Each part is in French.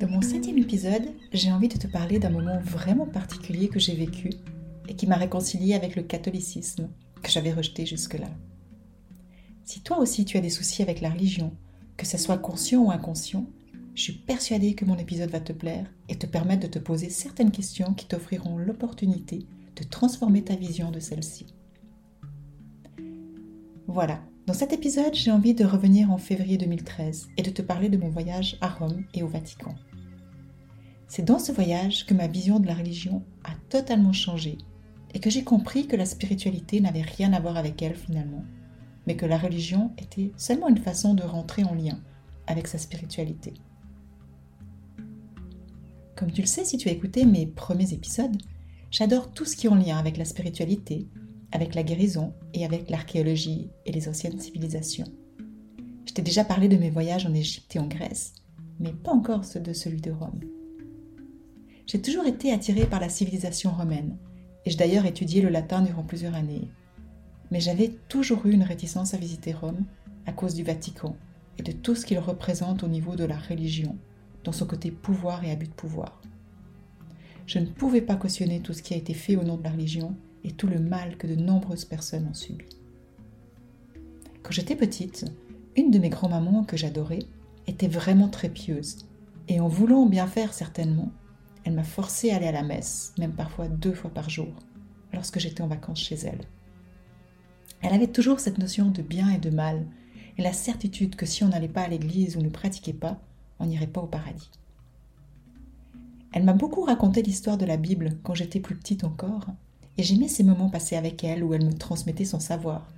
Dans mon septième épisode, j'ai envie de te parler d'un moment vraiment particulier que j'ai vécu et qui m'a réconcilié avec le catholicisme que j'avais rejeté jusque-là. Si toi aussi tu as des soucis avec la religion, que ce soit conscient ou inconscient, je suis persuadée que mon épisode va te plaire et te permettre de te poser certaines questions qui t'offriront l'opportunité de transformer ta vision de celle-ci. Voilà, dans cet épisode, j'ai envie de revenir en février 2013 et de te parler de mon voyage à Rome et au Vatican. C'est dans ce voyage que ma vision de la religion a totalement changé et que j'ai compris que la spiritualité n'avait rien à voir avec elle finalement, mais que la religion était seulement une façon de rentrer en lien avec sa spiritualité. Comme tu le sais si tu as écouté mes premiers épisodes, j'adore tout ce qui est en lien avec la spiritualité, avec la guérison et avec l'archéologie et les anciennes civilisations. Je t'ai déjà parlé de mes voyages en Égypte et en Grèce, mais pas encore ceux de celui de Rome. J'ai toujours été attirée par la civilisation romaine, et j'ai d'ailleurs étudié le latin durant plusieurs années. Mais j'avais toujours eu une réticence à visiter Rome à cause du Vatican et de tout ce qu'il représente au niveau de la religion, dans son côté pouvoir et abus de pouvoir. Je ne pouvais pas cautionner tout ce qui a été fait au nom de la religion et tout le mal que de nombreuses personnes ont subi. Quand j'étais petite, une de mes grands-mamans que j'adorais était vraiment très pieuse, et en voulant bien faire certainement, elle m'a forcé à aller à la messe, même parfois deux fois par jour, lorsque j'étais en vacances chez elle. Elle avait toujours cette notion de bien et de mal, et la certitude que si on n'allait pas à l'église ou ne pratiquait pas, on n'irait pas au paradis. Elle m'a beaucoup raconté l'histoire de la Bible quand j'étais plus petite encore, et j'aimais ces moments passés avec elle où elle me transmettait son savoir.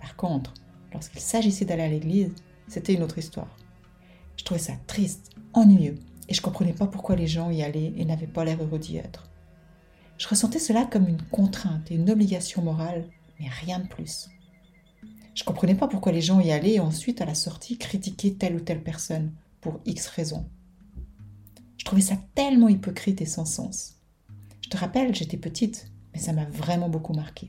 Par contre, lorsqu'il s'agissait d'aller à l'église, c'était une autre histoire. Je trouvais ça triste, ennuyeux, et je ne comprenais pas pourquoi les gens y allaient et n'avaient pas l'air heureux d'y être. Je ressentais cela comme une contrainte et une obligation morale, mais rien de plus. Je comprenais pas pourquoi les gens y allaient et ensuite, à la sortie, critiquaient telle ou telle personne, pour X raisons. Je trouvais ça tellement hypocrite et sans sens. Je te rappelle, j'étais petite, mais ça m'a vraiment beaucoup marqué.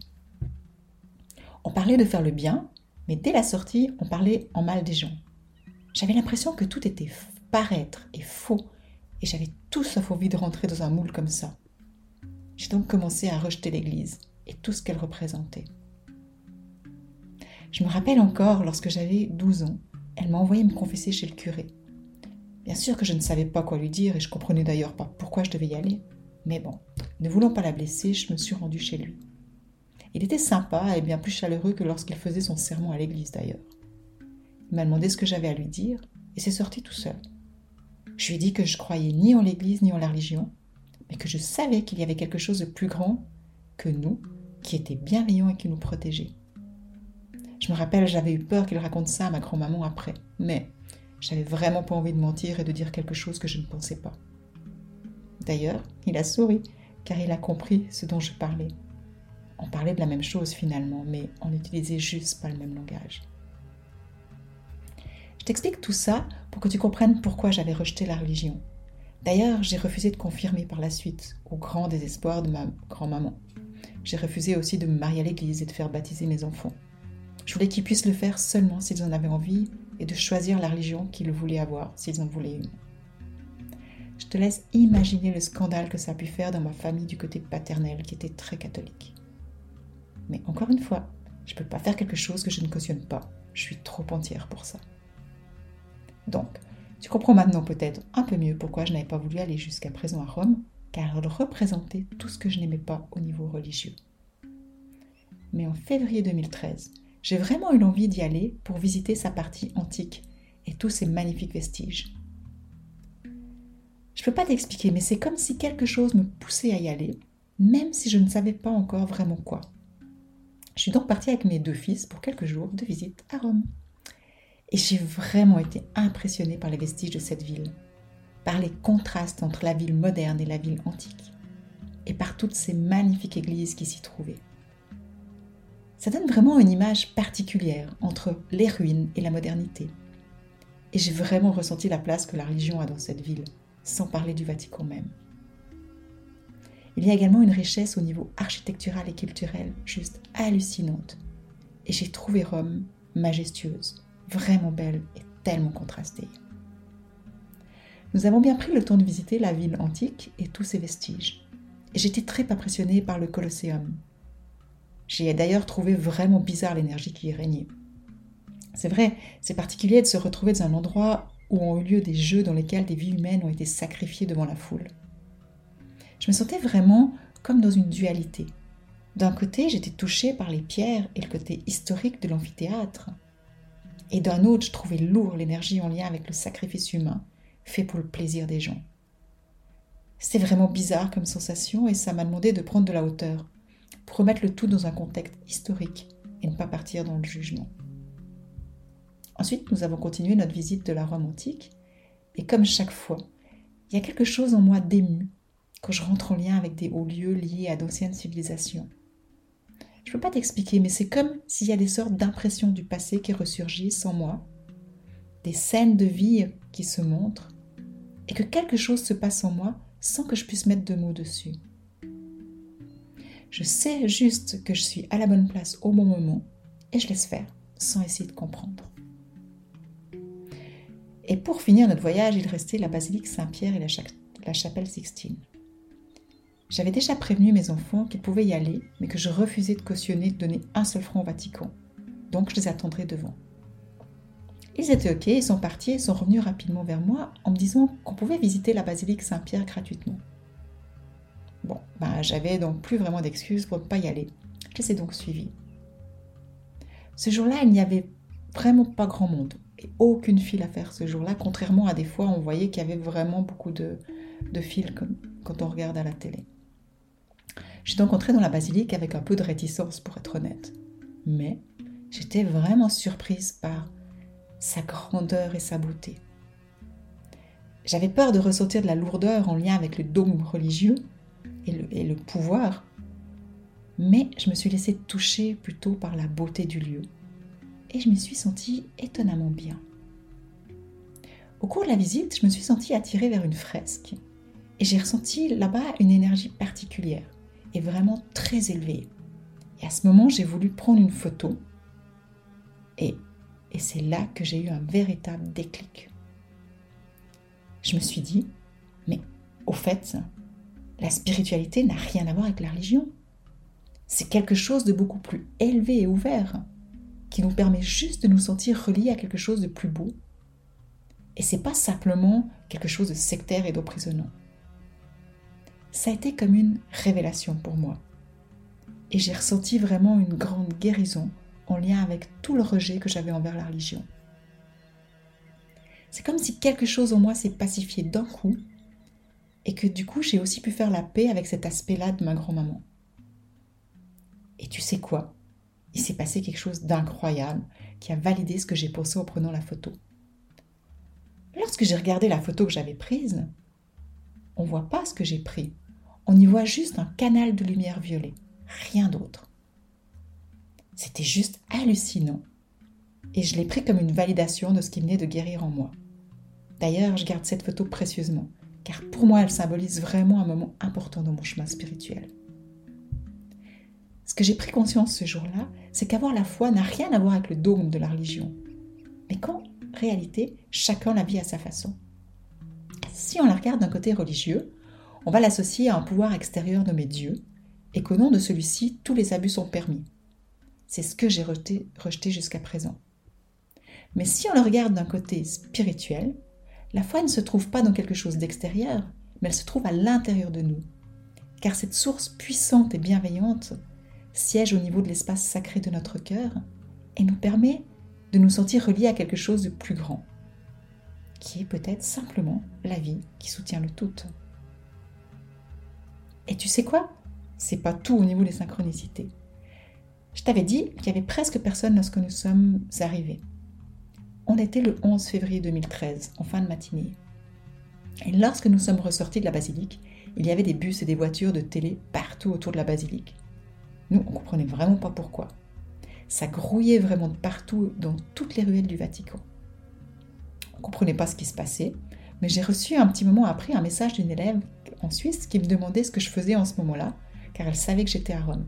On parlait de faire le bien, mais dès la sortie, on parlait en mal des gens. J'avais l'impression que tout était paraître et faux, et j'avais tout sauf envie de rentrer dans un moule comme ça. J'ai donc commencé à rejeter l'Église et tout ce qu'elle représentait. Je me rappelle encore, lorsque j'avais 12 ans, elle m'a envoyé me confesser chez le curé. Bien sûr que je ne savais pas quoi lui dire et je comprenais d'ailleurs pas pourquoi je devais y aller. Mais bon, ne voulant pas la blesser, je me suis rendue chez lui. Il était sympa et bien plus chaleureux que lorsqu'il faisait son sermon à l'église d'ailleurs. Il m'a demandé ce que j'avais à lui dire et s'est sorti tout seul. Je lui ai dit que je croyais ni en l'Église ni en la religion, mais que je savais qu'il y avait quelque chose de plus grand que nous, qui était bienveillant et qui nous protégeait. Je me rappelle, j'avais eu peur qu'il raconte ça à ma grand-maman après, mais j'avais vraiment pas envie de mentir et de dire quelque chose que je ne pensais pas. D'ailleurs, il a souri, car il a compris ce dont je parlais. On parlait de la même chose finalement, mais on n'utilisait juste pas le même langage. Je t'explique tout ça pour que tu comprennes pourquoi j'avais rejeté la religion. D'ailleurs, j'ai refusé de confirmer par la suite, au grand désespoir de ma grand-maman. J'ai refusé aussi de me marier à l'église et de faire baptiser mes enfants. Je voulais qu'ils puissent le faire seulement s'ils en avaient envie et de choisir la religion qu'ils voulaient avoir s'ils en voulaient une. Je te laisse imaginer le scandale que ça a pu faire dans ma famille du côté paternel qui était très catholique. Mais encore une fois, je ne peux pas faire quelque chose que je ne cautionne pas. Je suis trop entière pour ça. Donc, tu comprends maintenant peut-être un peu mieux pourquoi je n'avais pas voulu aller jusqu'à présent à Rome, car elle représentait tout ce que je n'aimais pas au niveau religieux. mais en février 2013, j'ai vraiment eu l'envie d'y aller pour visiter sa partie antique et tous ses magnifiques vestiges. Je ne peux pas t'expliquer, mais c'est comme si quelque chose me poussait à y aller, même si je ne savais pas encore vraiment quoi. Je suis donc partie avec mes deux fils pour quelques jours de visite à Rome. Et j'ai vraiment été impressionnée par les vestiges de cette ville, par les contrastes entre la ville moderne et la ville antique, et par toutes ces magnifiques églises qui s'y trouvaient. Ça donne vraiment une image particulière entre les ruines et la modernité. Et j'ai vraiment ressenti la place que la religion a dans cette ville, sans parler du Vatican même. Il y a également une richesse au niveau architectural et culturel juste hallucinante. Et j'ai trouvé Rome majestueuse, vraiment belle et tellement contrastée. Nous avons bien pris le temps de visiter la ville antique et tous ses vestiges. Et j'étais très impressionnée par le Colosseum. J'ai d'ailleurs trouvé vraiment bizarre l'énergie qui y régnait. C'est vrai, c'est particulier de se retrouver dans un endroit où ont eu lieu des jeux dans lesquels des vies humaines ont été sacrifiées devant la foule. Je me sentais vraiment comme dans une dualité. D'un côté, j'étais touchée par les pierres et le côté historique de l'amphithéâtre. Et d'un autre, je trouvais lourd l'énergie en lien avec le sacrifice humain, fait pour le plaisir des gens. C'était vraiment bizarre comme sensation et ça m'a demandé de prendre de la hauteur, pour remettre le tout dans un contexte historique et ne pas partir dans le jugement. Ensuite, nous avons continué notre visite de la Rome antique, et comme chaque fois, il y a quelque chose en moi d'ému quand je rentre en lien avec des hauts lieux liés à d'anciennes civilisations. Je ne peux pas t'expliquer, mais c'est comme s'il y a des sortes d'impressions du passé qui ressurgissent en moi, des scènes de vie qui se montrent, et que quelque chose se passe en moi sans que je puisse mettre de mots dessus. Je sais juste que je suis à la bonne place au bon moment, et je laisse faire, sans essayer de comprendre. Et pour finir notre voyage, il restait la basilique Saint-Pierre et la, la chapelle Sixtine. J'avais déjà prévenu mes enfants qu'ils pouvaient y aller, mais que je refusais de cautionner de donner un seul franc au Vatican. Donc je les attendrai devant. Ils étaient OK, ils sont partis et sont revenus rapidement vers moi en me disant qu'on pouvait visiter la basilique Saint-Pierre gratuitement. Bon, ben, j'avais donc plus vraiment d'excuses pour ne pas y aller. Je les ai donc suivis. Ce jour-là, il n'y avait vraiment pas grand monde et aucune file à faire ce jour-là, contrairement à des fois on voyait qu'il y avait vraiment beaucoup de, de files quand on regarde à la télé. J'ai donc entré dans la basilique avec un peu de réticence, pour être honnête. Mais j'étais vraiment surprise par sa grandeur et sa beauté. J'avais peur de ressentir de la lourdeur en lien avec le dôme religieux et le, et le pouvoir, mais je me suis laissée toucher plutôt par la beauté du lieu et je me suis sentie étonnamment bien. Au cours de la visite, je me suis sentie attirée vers une fresque et j'ai ressenti là-bas une énergie particulière est vraiment très élevé. Et à ce moment, j'ai voulu prendre une photo. Et, et c'est là que j'ai eu un véritable déclic. Je me suis dit, mais au fait, la spiritualité n'a rien à voir avec la religion. C'est quelque chose de beaucoup plus élevé et ouvert, qui nous permet juste de nous sentir reliés à quelque chose de plus beau. Et c'est pas simplement quelque chose de sectaire et d'emprisonnant ça a été comme une révélation pour moi. Et j'ai ressenti vraiment une grande guérison en lien avec tout le rejet que j'avais envers la religion. C'est comme si quelque chose en moi s'est pacifié d'un coup et que du coup j'ai aussi pu faire la paix avec cet aspect-là de ma grand-maman. Et tu sais quoi? Il s'est passé quelque chose d'incroyable qui a validé ce que j'ai pensé en prenant la photo. Lorsque j'ai regardé la photo que j'avais prise, on voit pas ce que j'ai pris on y voit juste un canal de lumière violet, rien d'autre. C'était juste hallucinant. Et je l'ai pris comme une validation de ce qui venait de guérir en moi. D'ailleurs, je garde cette photo précieusement, car pour moi, elle symbolise vraiment un moment important dans mon chemin spirituel. Ce que j'ai pris conscience ce jour-là, c'est qu'avoir la foi n'a rien à voir avec le dogme de la religion, mais qu'en réalité, chacun la vit à sa façon. Si on la regarde d'un côté religieux, on va l'associer à un pouvoir extérieur nommé Dieu, et qu'au nom de celui-ci, tous les abus sont permis. C'est ce que j'ai rejeté, jusqu'à présent. Mais si on le regarde d'un côté spirituel, la foi ne se trouve pas dans quelque chose d'extérieur, mais elle se trouve à l'intérieur de nous. Car cette source puissante et bienveillante siège au niveau de l'espace sacré de notre cœur et nous permet de nous sentir reliés à quelque chose de plus grand, qui est peut-être simplement la vie qui soutient le tout. Et tu sais quoi? C'est pas tout au niveau des synchronicités. Je t'avais dit qu'il y avait presque personne lorsque nous sommes arrivés. On était le 11 février 2013, en fin de matinée. Et lorsque nous sommes ressortis de la basilique, il y avait des bus et des voitures de télé partout autour de la basilique. Nous, on comprenait vraiment pas pourquoi. Ça grouillait vraiment de partout dans toutes les ruelles du Vatican. On comprenait pas ce qui se passait, mais j'ai reçu un petit moment après un message d'une élève en Suisse qui me demandait ce que je faisais en ce moment-là, car elle savait que j'étais à Rome.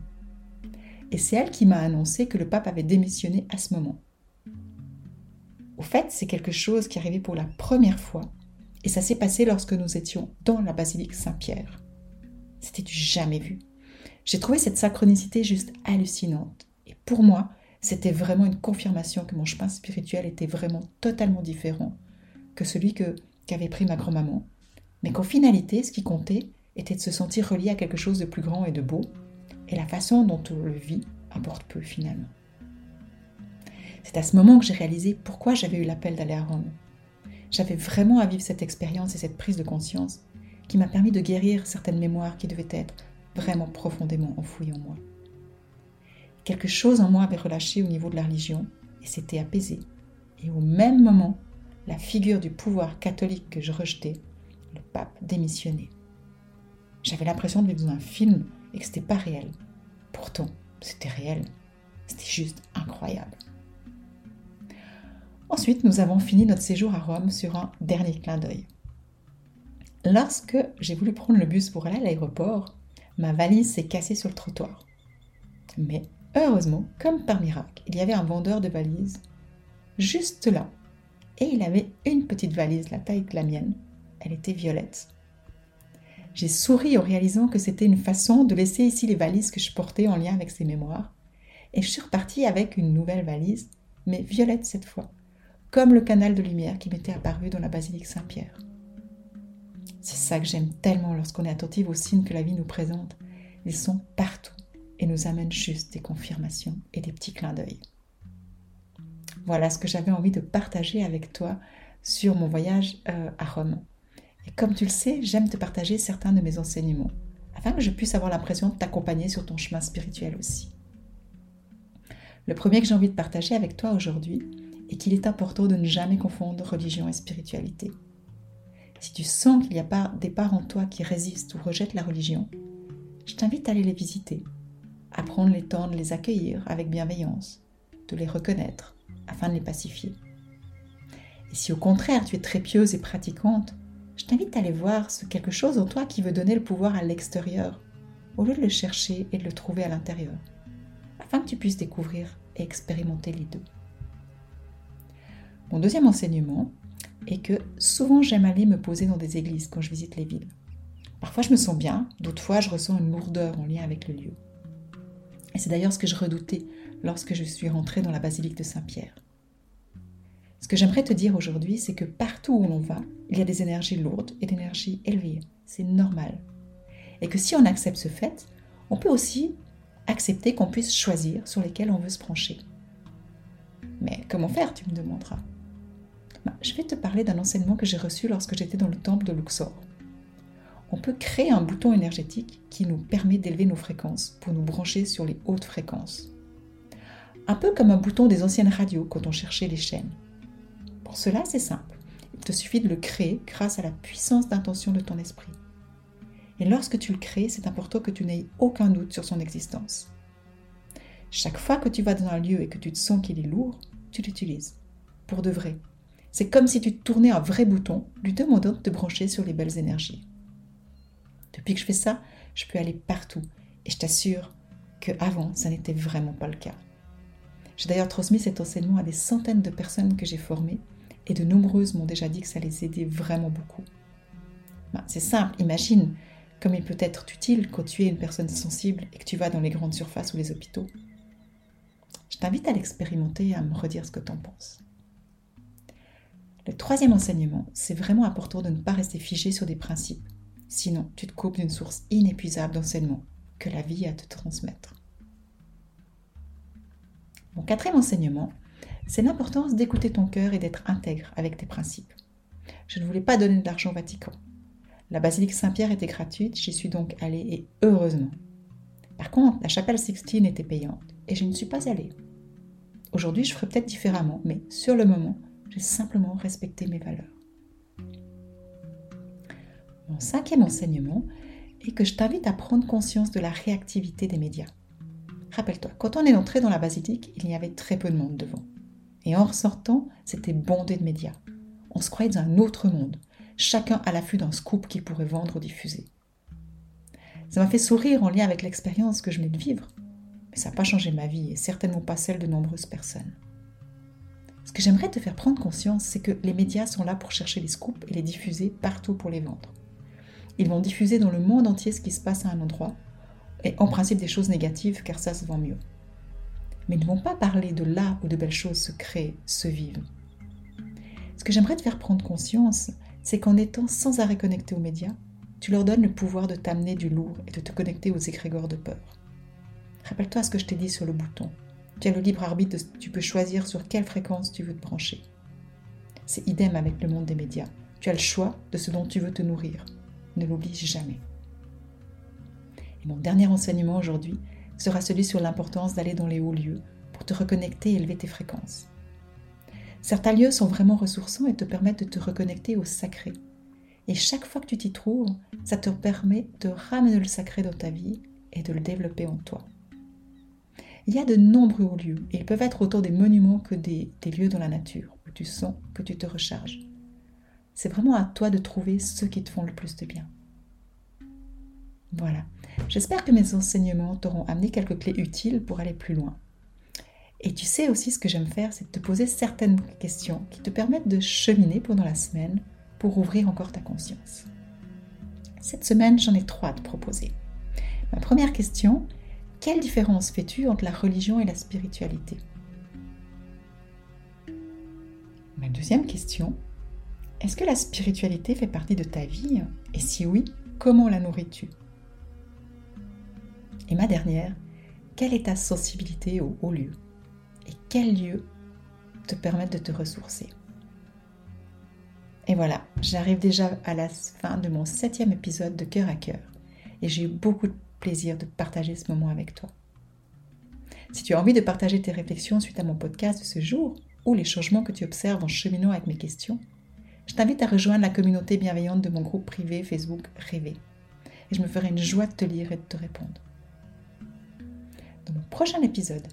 Et c'est elle qui m'a annoncé que le pape avait démissionné à ce moment. Au fait, c'est quelque chose qui arrivait pour la première fois, et ça s'est passé lorsque nous étions dans la basilique Saint-Pierre. C'était du jamais vu. J'ai trouvé cette synchronicité juste hallucinante. Et pour moi, c'était vraiment une confirmation que mon chemin spirituel était vraiment totalement différent que celui que qu'avait pris ma grand-maman, mais qu'en finalité, ce qui comptait était de se sentir relié à quelque chose de plus grand et de beau, et la façon dont on le vit importe peu finalement. C'est à ce moment que j'ai réalisé pourquoi j'avais eu l'appel d'aller à Rome. J'avais vraiment à vivre cette expérience et cette prise de conscience qui m'a permis de guérir certaines mémoires qui devaient être vraiment profondément enfoui en moi. Quelque chose en moi avait relâché au niveau de la religion et s'était apaisé. Et au même moment, la figure du pouvoir catholique que je rejetais, pape, démissionnait. J'avais l'impression de vivre dans un film et que c'était pas réel. Pourtant, c'était réel. C'était juste incroyable. Ensuite, nous avons fini notre séjour à Rome sur un dernier clin d'œil. Lorsque j'ai voulu prendre le bus pour aller à l'aéroport, ma valise s'est cassée sur le trottoir. Mais heureusement, comme par miracle, il y avait un vendeur de valises juste là. Et il avait une petite valise, la taille de la mienne. Elle était violette. J'ai souri en réalisant que c'était une façon de laisser ici les valises que je portais en lien avec ces mémoires. Et je suis repartie avec une nouvelle valise, mais violette cette fois, comme le canal de lumière qui m'était apparu dans la basilique Saint-Pierre. C'est ça que j'aime tellement lorsqu'on est attentif aux signes que la vie nous présente. Ils sont partout et nous amènent juste des confirmations et des petits clins d'œil. Voilà ce que j'avais envie de partager avec toi sur mon voyage euh, à Rome. Et comme tu le sais, j'aime te partager certains de mes enseignements, afin que je puisse avoir l'impression de t'accompagner sur ton chemin spirituel aussi. Le premier que j'ai envie de partager avec toi aujourd'hui est qu'il est important de ne jamais confondre religion et spiritualité. Si tu sens qu'il y a pas des parts en toi qui résistent ou rejettent la religion, je t'invite à aller les visiter, à prendre le temps de les accueillir avec bienveillance, de les reconnaître afin de les pacifier. Et si au contraire tu es très pieuse et pratiquante, je t'invite à aller voir ce quelque chose en toi qui veut donner le pouvoir à l'extérieur, au lieu de le chercher et de le trouver à l'intérieur, afin que tu puisses découvrir et expérimenter les deux. Mon deuxième enseignement et que souvent j'aime aller me poser dans des églises quand je visite les villes. Parfois je me sens bien, d'autres fois je ressens une lourdeur en lien avec le lieu. Et c'est d'ailleurs ce que je redoutais lorsque je suis rentrée dans la basilique de Saint-Pierre. Ce que j'aimerais te dire aujourd'hui, c'est que partout où l'on va, il y a des énergies lourdes et des énergies élevées. C'est normal. Et que si on accepte ce fait, on peut aussi accepter qu'on puisse choisir sur lesquels on veut se brancher. Mais comment faire, tu me demanderas? Bah, je vais te parler d'un enseignement que j'ai reçu lorsque j'étais dans le temple de Luxor. On peut créer un bouton énergétique qui nous permet d'élever nos fréquences pour nous brancher sur les hautes fréquences. Un peu comme un bouton des anciennes radios quand on cherchait les chaînes. Pour cela, c'est simple. Il te suffit de le créer grâce à la puissance d'intention de ton esprit. Et lorsque tu le crées, c'est important que tu n'aies aucun doute sur son existence. Chaque fois que tu vas dans un lieu et que tu te sens qu'il est lourd, tu l'utilises. Pour de vrai, c'est comme si tu tournais un vrai bouton, lui demandant de te brancher sur les belles énergies. Depuis que je fais ça, je peux aller partout et je t'assure que avant, ça n'était vraiment pas le cas. J'ai d'ailleurs transmis cet enseignement à des centaines de personnes que j'ai formées et de nombreuses m'ont déjà dit que ça les aidait vraiment beaucoup. Ben, c'est simple, imagine comme il peut être utile quand tu es une personne sensible et que tu vas dans les grandes surfaces ou les hôpitaux. Je t'invite à l'expérimenter et à me redire ce que tu en penses. Le troisième enseignement, c'est vraiment important de ne pas rester figé sur des principes. Sinon, tu te coupes d'une source inépuisable d'enseignement que la vie a à te transmettre. Mon quatrième enseignement, c'est l'importance d'écouter ton cœur et d'être intègre avec tes principes. Je ne voulais pas donner de l'argent au Vatican. La basilique Saint-Pierre était gratuite, j'y suis donc allée et heureusement. Par contre, la chapelle Sixtine était payante et je ne suis pas allée. Aujourd'hui, je ferai peut-être différemment, mais sur le moment, j'ai simplement respecté mes valeurs. Mon cinquième enseignement est que je t'invite à prendre conscience de la réactivité des médias. Rappelle-toi, quand on est entré dans la basilique, il y avait très peu de monde devant. Et en ressortant, c'était bondé de médias. On se croyait dans un autre monde, chacun à l'affût d'un scoop qu'il pourrait vendre ou diffuser. Ça m'a fait sourire en lien avec l'expérience que je venais de vivre, mais ça n'a pas changé ma vie et certainement pas celle de nombreuses personnes. Ce que j'aimerais te faire prendre conscience, c'est que les médias sont là pour chercher les scoops et les diffuser partout pour les vendre. Ils vont diffuser dans le monde entier ce qui se passe à un endroit, et en principe des choses négatives, car ça se vend mieux. Mais ne vont pas parler de là où de belles choses se créent, se vivent. Ce que j'aimerais te faire prendre conscience, c'est qu'en étant sans arrêt connecté aux médias, tu leur donnes le pouvoir de t'amener du lourd et de te connecter aux égrégores de peur. Rappelle-toi ce que je t'ai dit sur le bouton. Tu as le libre arbitre, tu peux choisir sur quelle fréquence tu veux te brancher. C'est idem avec le monde des médias. Tu as le choix de ce dont tu veux te nourrir ne l'oublie jamais. Et mon dernier enseignement aujourd'hui sera celui sur l'importance d'aller dans les hauts lieux pour te reconnecter et élever tes fréquences. Certains lieux sont vraiment ressourçants et te permettent de te reconnecter au sacré. Et chaque fois que tu t'y trouves, ça te permet de ramener le sacré dans ta vie et de le développer en toi. Il y a de nombreux hauts lieux et ils peuvent être autant des monuments que des, des lieux dans la nature où tu sens que tu te recharges. C'est vraiment à toi de trouver ceux qui te font le plus de bien. Voilà. J'espère que mes enseignements t'auront amené quelques clés utiles pour aller plus loin. Et tu sais aussi ce que j'aime faire, c'est te poser certaines questions qui te permettent de cheminer pendant la semaine pour ouvrir encore ta conscience. Cette semaine, j'en ai trois à te proposer. Ma première question, quelle différence fais-tu entre la religion et la spiritualité? Ma deuxième question, est-ce que la spiritualité fait partie de ta vie? Et si oui, comment la nourris-tu? Et ma dernière, quelle est ta sensibilité au haut lieu? Et quels lieux te permettent de te ressourcer? Et voilà, j'arrive déjà à la fin de mon septième épisode de Cœur à Cœur. Et j'ai eu beaucoup de plaisir de partager ce moment avec toi. Si tu as envie de partager tes réflexions suite à mon podcast de ce jour, ou les changements que tu observes en cheminant avec mes questions, je t'invite à rejoindre la communauté bienveillante de mon groupe privé Facebook Rêver. Et je me ferai une joie de te lire et de te répondre. Dans mon prochain épisode,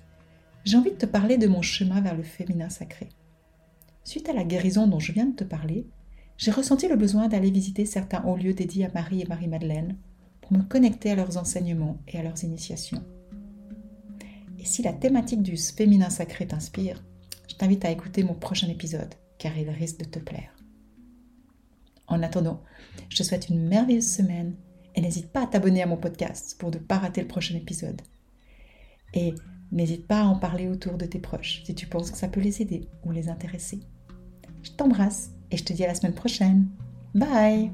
j'ai envie de te parler de mon chemin vers le féminin sacré. Suite à la guérison dont je viens de te parler, j'ai ressenti le besoin d'aller visiter certains hauts lieux dédiés à Marie et Marie-Madeleine pour me connecter à leurs enseignements et à leurs initiations. Et si la thématique du féminin sacré t'inspire, je t'invite à écouter mon prochain épisode, car il risque de te plaire. En attendant, je te souhaite une merveilleuse semaine et n'hésite pas à t'abonner à mon podcast pour ne pas rater le prochain épisode. Et n'hésite pas à en parler autour de tes proches si tu penses que ça peut les aider ou les intéresser. Je t'embrasse et je te dis à la semaine prochaine. Bye